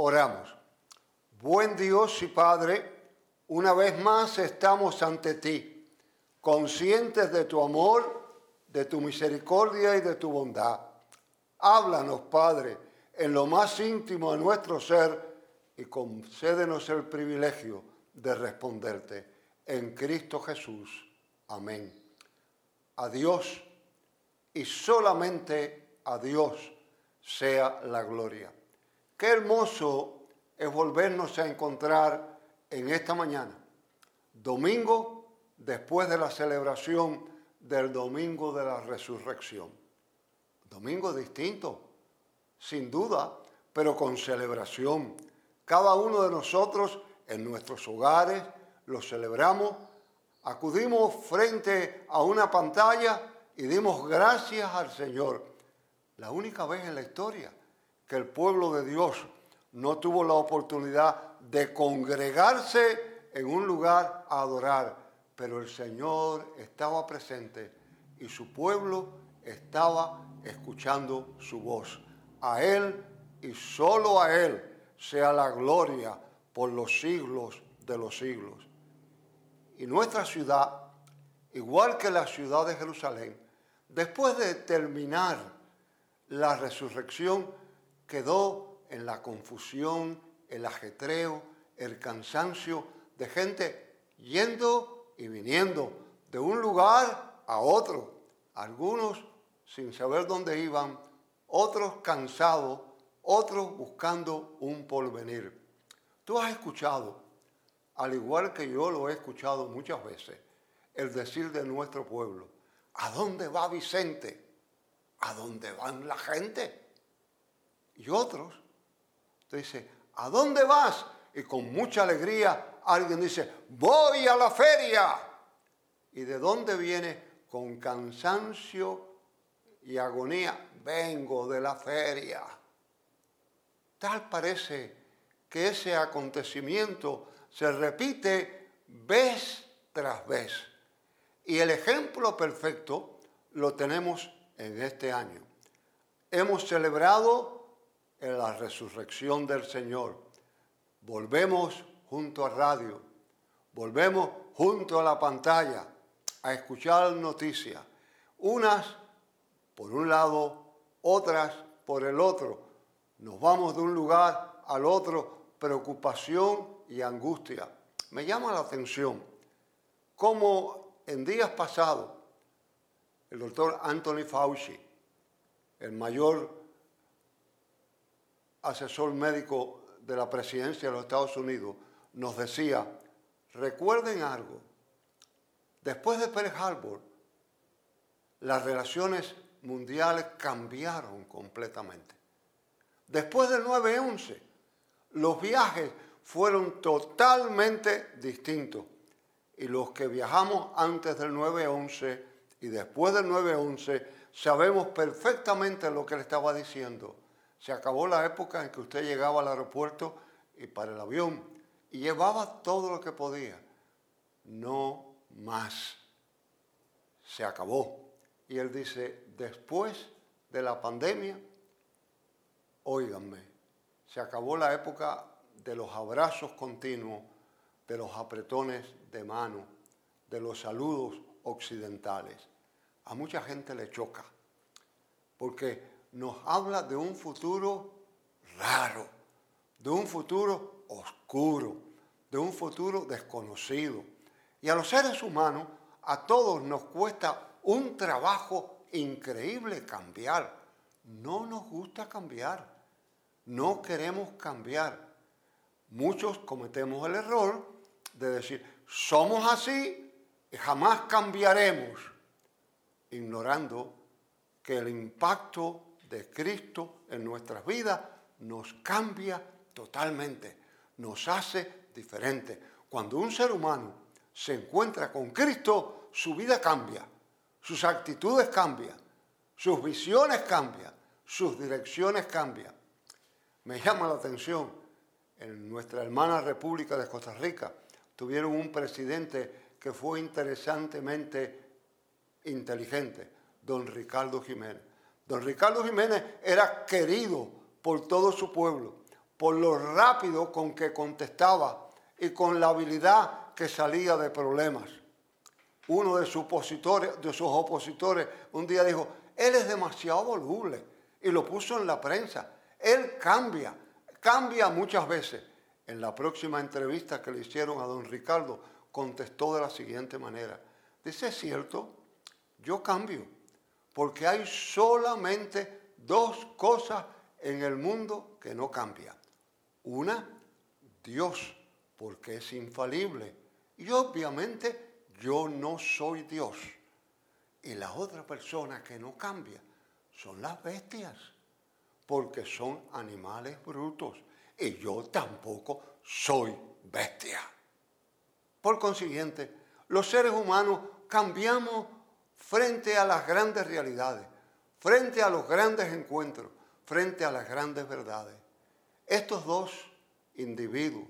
Oramos. Buen Dios y Padre, una vez más estamos ante ti, conscientes de tu amor, de tu misericordia y de tu bondad. Háblanos, Padre, en lo más íntimo de nuestro ser y concédenos el privilegio de responderte. En Cristo Jesús. Amén. A Dios y solamente a Dios sea la gloria. Qué hermoso es volvernos a encontrar en esta mañana, domingo después de la celebración del domingo de la resurrección. Domingo distinto, sin duda, pero con celebración. Cada uno de nosotros en nuestros hogares lo celebramos, acudimos frente a una pantalla y dimos gracias al Señor. La única vez en la historia que el pueblo de Dios no tuvo la oportunidad de congregarse en un lugar a adorar, pero el Señor estaba presente y su pueblo estaba escuchando su voz. A Él y solo a Él sea la gloria por los siglos de los siglos. Y nuestra ciudad, igual que la ciudad de Jerusalén, después de terminar la resurrección, quedó en la confusión, el ajetreo, el cansancio de gente yendo y viniendo de un lugar a otro, algunos sin saber dónde iban, otros cansados, otros buscando un porvenir. Tú has escuchado, al igual que yo lo he escuchado muchas veces, el decir de nuestro pueblo, ¿a dónde va Vicente? ¿A dónde van la gente? Y otros. Entonces dice, ¿a dónde vas? Y con mucha alegría alguien dice, voy a la feria. ¿Y de dónde viene? Con cansancio y agonía, vengo de la feria. Tal parece que ese acontecimiento se repite vez tras vez. Y el ejemplo perfecto lo tenemos en este año. Hemos celebrado en la resurrección del Señor. Volvemos junto a radio, volvemos junto a la pantalla a escuchar noticias, unas por un lado, otras por el otro. Nos vamos de un lugar al otro, preocupación y angustia. Me llama la atención cómo en días pasados el doctor Anthony Fauci, el mayor asesor médico de la presidencia de los Estados Unidos, nos decía, recuerden algo, después de Pearl Harbor, las relaciones mundiales cambiaron completamente. Después del 9-11, los viajes fueron totalmente distintos. Y los que viajamos antes del 9-11 y después del 9-11 sabemos perfectamente lo que le estaba diciendo se acabó la época en que usted llegaba al aeropuerto y para el avión y llevaba todo lo que podía. No más. Se acabó. Y él dice, después de la pandemia, óiganme, se acabó la época de los abrazos continuos, de los apretones de mano, de los saludos occidentales. A mucha gente le choca, porque nos habla de un futuro raro, de un futuro oscuro, de un futuro desconocido. Y a los seres humanos, a todos nos cuesta un trabajo increíble cambiar. No nos gusta cambiar, no queremos cambiar. Muchos cometemos el error de decir, somos así y jamás cambiaremos, ignorando que el impacto de Cristo en nuestras vidas nos cambia totalmente, nos hace diferente. Cuando un ser humano se encuentra con Cristo, su vida cambia, sus actitudes cambian, sus visiones cambian, sus direcciones cambian. Me llama la atención, en nuestra hermana República de Costa Rica tuvieron un presidente que fue interesantemente inteligente, don Ricardo Jiménez. Don Ricardo Jiménez era querido por todo su pueblo, por lo rápido con que contestaba y con la habilidad que salía de problemas. Uno de sus opositores, un día dijo, él es demasiado voluble y lo puso en la prensa. Él cambia, cambia muchas veces. En la próxima entrevista que le hicieron a don Ricardo, contestó de la siguiente manera. Dice, es cierto, yo cambio, porque hay solamente dos cosas en el mundo que no cambian. Una, Dios, porque es infalible. Y obviamente yo no soy Dios. Y la otra persona que no cambia son las bestias, porque son animales brutos. Y yo tampoco soy bestia. Por consiguiente, los seres humanos cambiamos frente a las grandes realidades, frente a los grandes encuentros, frente a las grandes verdades. Estos dos individuos,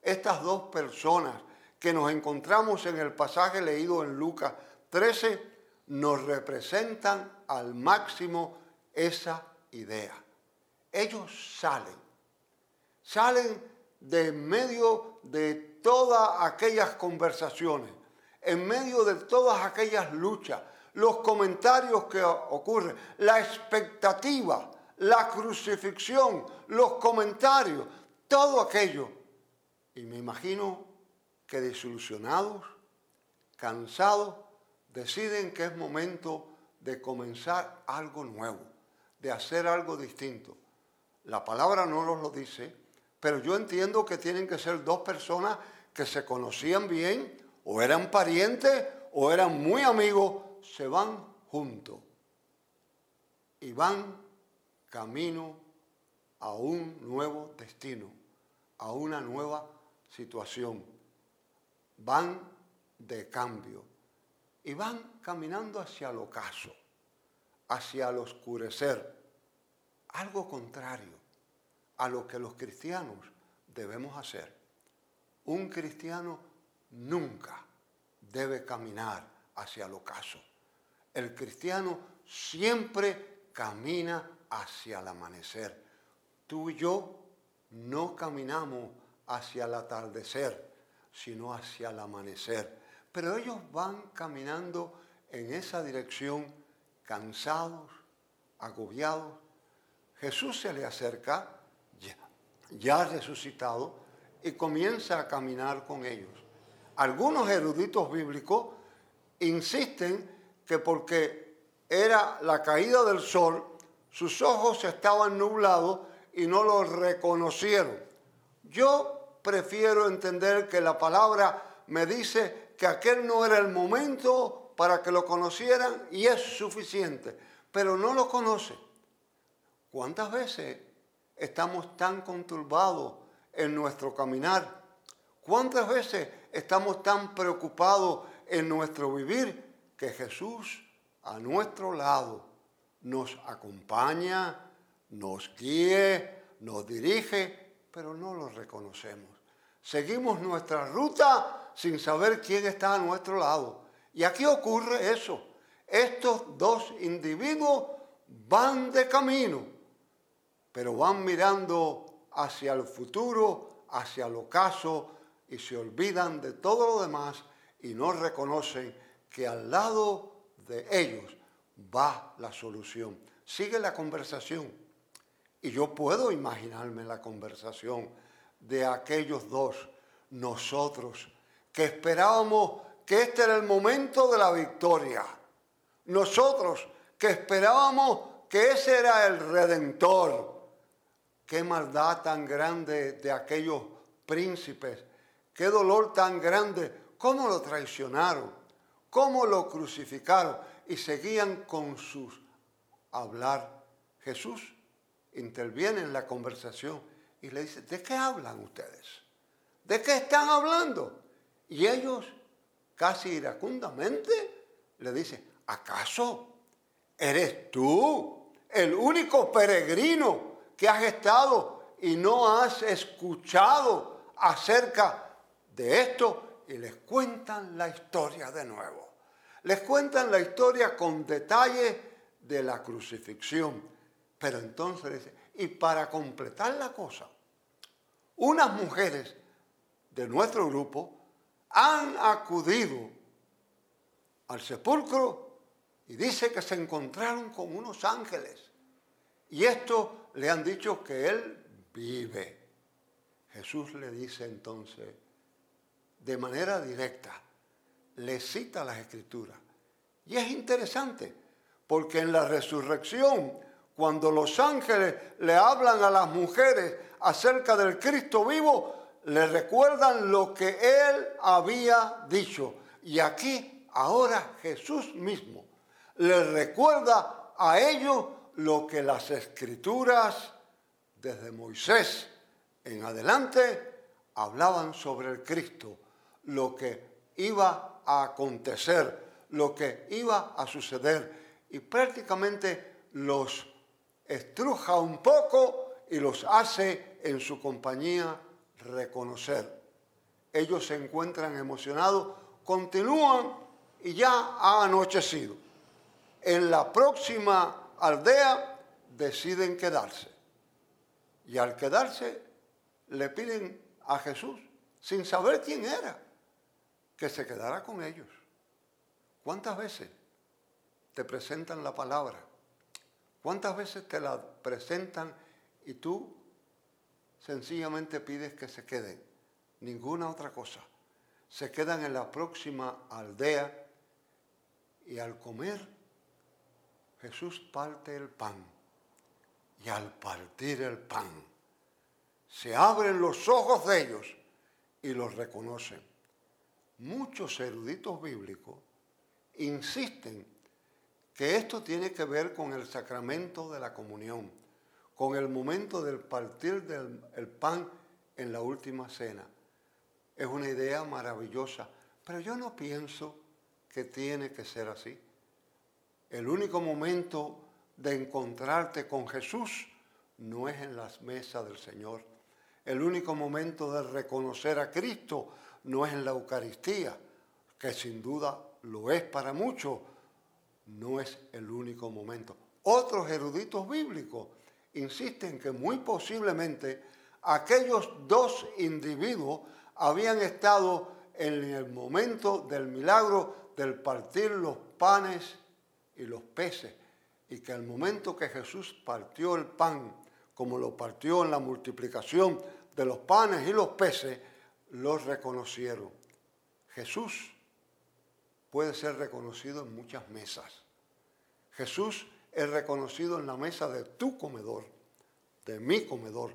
estas dos personas que nos encontramos en el pasaje leído en Lucas 13, nos representan al máximo esa idea. Ellos salen, salen de medio de todas aquellas conversaciones, en medio de todas aquellas luchas, los comentarios que ocurren, la expectativa, la crucifixión, los comentarios, todo aquello. Y me imagino que desilusionados, cansados, deciden que es momento de comenzar algo nuevo, de hacer algo distinto. La palabra no nos lo dice, pero yo entiendo que tienen que ser dos personas que se conocían bien, o eran parientes, o eran muy amigos, se van juntos y van camino a un nuevo destino, a una nueva situación. Van de cambio y van caminando hacia el ocaso, hacia el oscurecer, algo contrario a lo que los cristianos debemos hacer. Un cristiano nunca debe caminar hacia el ocaso. El cristiano siempre camina hacia el amanecer. Tú y yo no caminamos hacia el atardecer, sino hacia el amanecer. Pero ellos van caminando en esa dirección cansados, agobiados. Jesús se le acerca, ya, ya resucitado, y comienza a caminar con ellos. Algunos eruditos bíblicos insisten que porque era la caída del sol, sus ojos estaban nublados y no lo reconocieron. Yo prefiero entender que la palabra me dice que aquel no era el momento para que lo conocieran y es suficiente, pero no lo conoce. ¿Cuántas veces estamos tan conturbados en nuestro caminar? ¿Cuántas veces estamos tan preocupados en nuestro vivir que Jesús a nuestro lado nos acompaña, nos guíe, nos dirige, pero no lo reconocemos. Seguimos nuestra ruta sin saber quién está a nuestro lado. Y aquí ocurre eso. Estos dos individuos van de camino, pero van mirando hacia el futuro, hacia el ocaso, y se olvidan de todo lo demás y no reconocen que al lado de ellos va la solución. Sigue la conversación. Y yo puedo imaginarme la conversación de aquellos dos, nosotros, que esperábamos que este era el momento de la victoria. Nosotros que esperábamos que ese era el redentor. Qué maldad tan grande de aquellos príncipes. Qué dolor tan grande. ¿Cómo lo traicionaron? cómo lo crucificaron y seguían con sus hablar. Jesús interviene en la conversación y le dice, ¿de qué hablan ustedes? ¿De qué están hablando? Y ellos, casi iracundamente, le dicen, ¿acaso eres tú el único peregrino que has estado y no has escuchado acerca de esto? y les cuentan la historia de nuevo. Les cuentan la historia con detalle de la crucifixión. Pero entonces y para completar la cosa, unas mujeres de nuestro grupo han acudido al sepulcro y dice que se encontraron con unos ángeles. Y esto le han dicho que él vive. Jesús le dice entonces, de manera directa, le cita las escrituras. Y es interesante, porque en la resurrección, cuando los ángeles le hablan a las mujeres acerca del Cristo vivo, le recuerdan lo que él había dicho. Y aquí, ahora Jesús mismo le recuerda a ellos lo que las escrituras desde Moisés en adelante hablaban sobre el Cristo, lo que iba a acontecer, lo que iba a suceder. Y prácticamente los estruja un poco y los hace en su compañía reconocer. Ellos se encuentran emocionados, continúan y ya ha anochecido. En la próxima aldea deciden quedarse. Y al quedarse le piden a Jesús, sin saber quién era, que se quedara con ellos. ¿Cuántas veces te presentan la palabra? ¿Cuántas veces te la presentan y tú sencillamente pides que se queden? Ninguna otra cosa. Se quedan en la próxima aldea y al comer Jesús parte el pan. Y al partir el pan, se abren los ojos de ellos y los reconocen. Muchos eruditos bíblicos insisten que esto tiene que ver con el sacramento de la comunión, con el momento del partir del pan en la última cena. Es una idea maravillosa, pero yo no pienso que tiene que ser así. El único momento de encontrarte con Jesús no es en las mesas del Señor. El único momento de reconocer a Cristo no es en la Eucaristía, que sin duda lo es para muchos, no es el único momento. Otros eruditos bíblicos insisten que muy posiblemente aquellos dos individuos habían estado en el momento del milagro del partir los panes y los peces, y que al momento que Jesús partió el pan, como lo partió en la multiplicación de los panes y los peces, los reconocieron. Jesús puede ser reconocido en muchas mesas. Jesús es reconocido en la mesa de tu comedor, de mi comedor.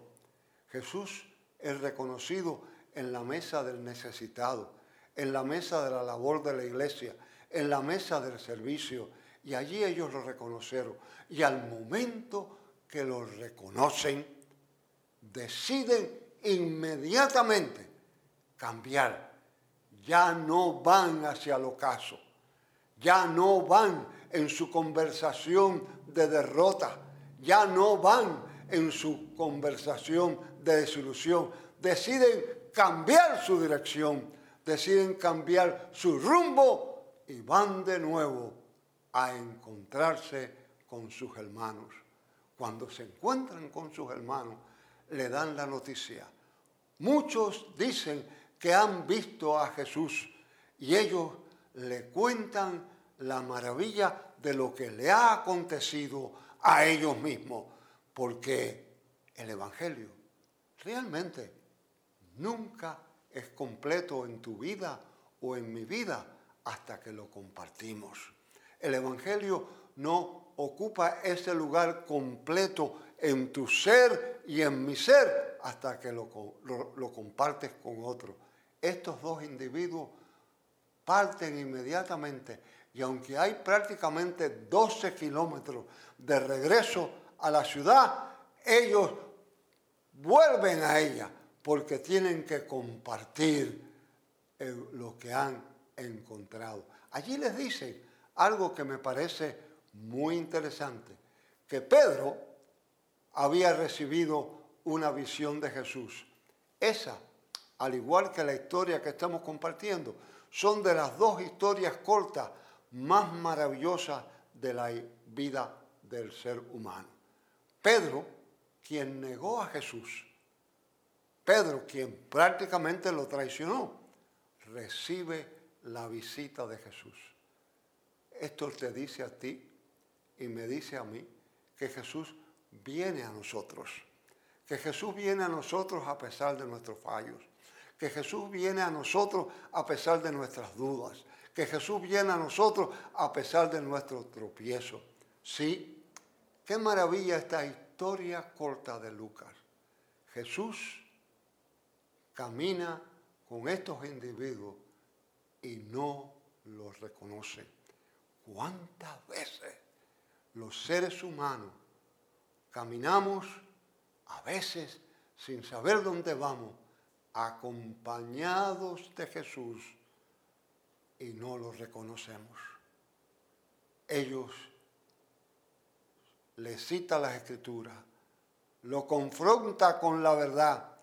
Jesús es reconocido en la mesa del necesitado, en la mesa de la labor de la iglesia, en la mesa del servicio. Y allí ellos lo reconocieron. Y al momento que lo reconocen, deciden inmediatamente cambiar. Ya no van hacia el ocaso, ya no van en su conversación de derrota, ya no van en su conversación de desilusión, deciden cambiar su dirección, deciden cambiar su rumbo y van de nuevo a encontrarse con sus hermanos. Cuando se encuentran con sus hermanos, le dan la noticia. Muchos dicen que han visto a Jesús y ellos le cuentan la maravilla de lo que le ha acontecido a ellos mismos, porque el Evangelio realmente nunca es completo en tu vida o en mi vida hasta que lo compartimos. El Evangelio no ocupa ese lugar completo en tu ser y en mi ser hasta que lo, lo compartes con otro estos dos individuos parten inmediatamente y aunque hay prácticamente 12 kilómetros de regreso a la ciudad, ellos vuelven a ella porque tienen que compartir lo que han encontrado. Allí les dicen algo que me parece muy interesante, que Pedro había recibido una visión de Jesús. Esa al igual que la historia que estamos compartiendo, son de las dos historias cortas más maravillosas de la vida del ser humano. Pedro, quien negó a Jesús, Pedro, quien prácticamente lo traicionó, recibe la visita de Jesús. Esto te dice a ti y me dice a mí que Jesús viene a nosotros, que Jesús viene a nosotros a pesar de nuestros fallos, que Jesús viene a nosotros a pesar de nuestras dudas, que Jesús viene a nosotros a pesar de nuestro tropiezo. Sí, qué maravilla esta historia corta de Lucas. Jesús camina con estos individuos y no los reconoce. ¿Cuántas veces los seres humanos caminamos a veces sin saber dónde vamos, acompañados de Jesús y no los reconocemos? Ellos le cita las escrituras, lo confronta con la verdad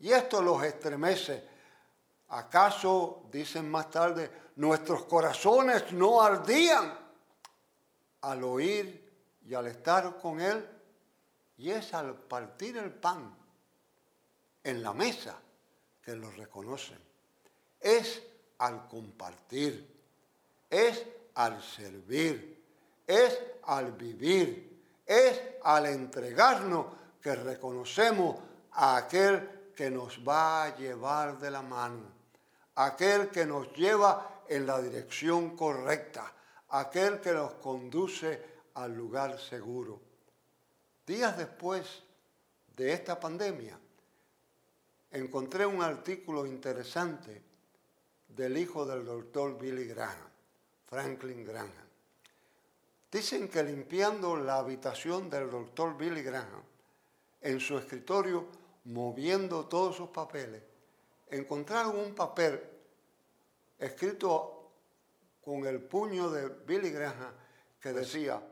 y esto los estremece. ¿Acaso, dicen más tarde, nuestros corazones no ardían al oír y al estar con Él? Y es al partir el pan en la mesa que los reconocen. Es al compartir, es al servir, es al vivir, es al entregarnos que reconocemos a aquel que nos va a llevar de la mano, aquel que nos lleva en la dirección correcta, aquel que nos conduce al lugar seguro. Días después de esta pandemia, encontré un artículo interesante del hijo del doctor Billy Graham, Franklin Graham. Dicen que limpiando la habitación del doctor Billy Graham, en su escritorio moviendo todos sus papeles, encontraron un papel escrito con el puño de Billy Graham que decía,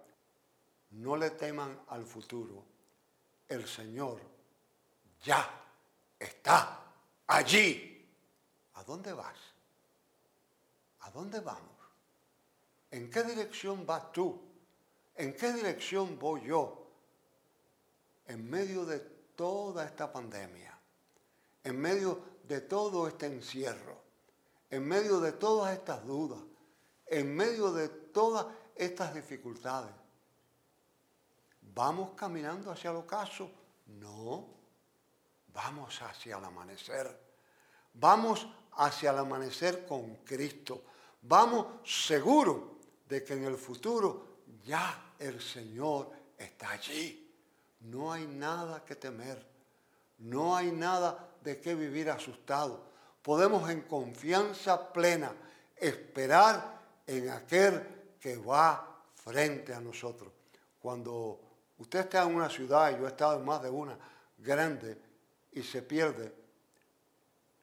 no le teman al futuro, el Señor ya está allí. ¿A dónde vas? ¿A dónde vamos? ¿En qué dirección vas tú? ¿En qué dirección voy yo? En medio de toda esta pandemia, en medio de todo este encierro, en medio de todas estas dudas, en medio de todas estas dificultades. ¿Vamos caminando hacia el ocaso? No, vamos hacia el amanecer. Vamos hacia el amanecer con Cristo. Vamos seguros de que en el futuro ya el Señor está allí. No hay nada que temer. No hay nada de qué vivir asustado. Podemos en confianza plena esperar en aquel que va frente a nosotros. Cuando usted está en una ciudad, y yo he estado en más de una grande, y se pierde,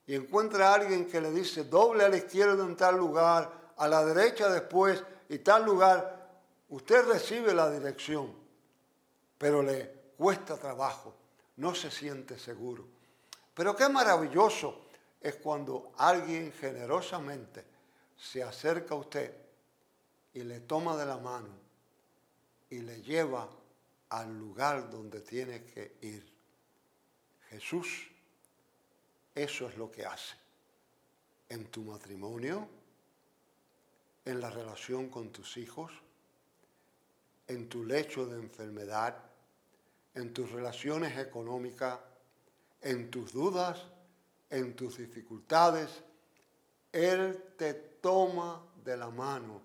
y encuentra a alguien que le dice doble a la izquierda en tal lugar, a la derecha después y tal lugar, usted recibe la dirección, pero le cuesta trabajo, no se siente seguro. Pero qué maravilloso es cuando alguien generosamente se acerca a usted y le toma de la mano y le lleva al lugar donde tiene que ir. Jesús, eso es lo que hace. En tu matrimonio, en la relación con tus hijos, en tu lecho de enfermedad, en tus relaciones económicas, en tus dudas, en tus dificultades. Él te toma de la mano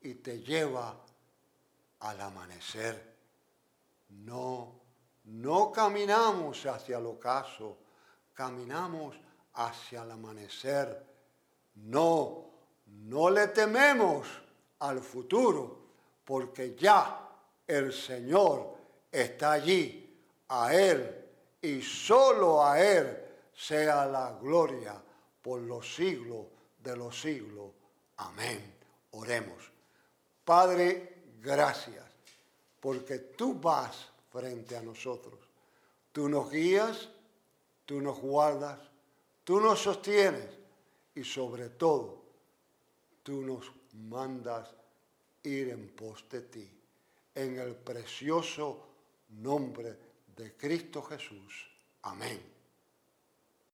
y te lleva al amanecer. No, no caminamos hacia el ocaso, caminamos hacia el amanecer. No, no le tememos al futuro, porque ya el Señor está allí. A Él y solo a Él sea la gloria por los siglos de los siglos. Amén. Oremos. Padre, gracias, porque tú vas frente a nosotros. Tú nos guías, tú nos guardas, tú nos sostienes y sobre todo, tú nos mandas ir en pos de ti. En el precioso nombre de Cristo Jesús. Amén.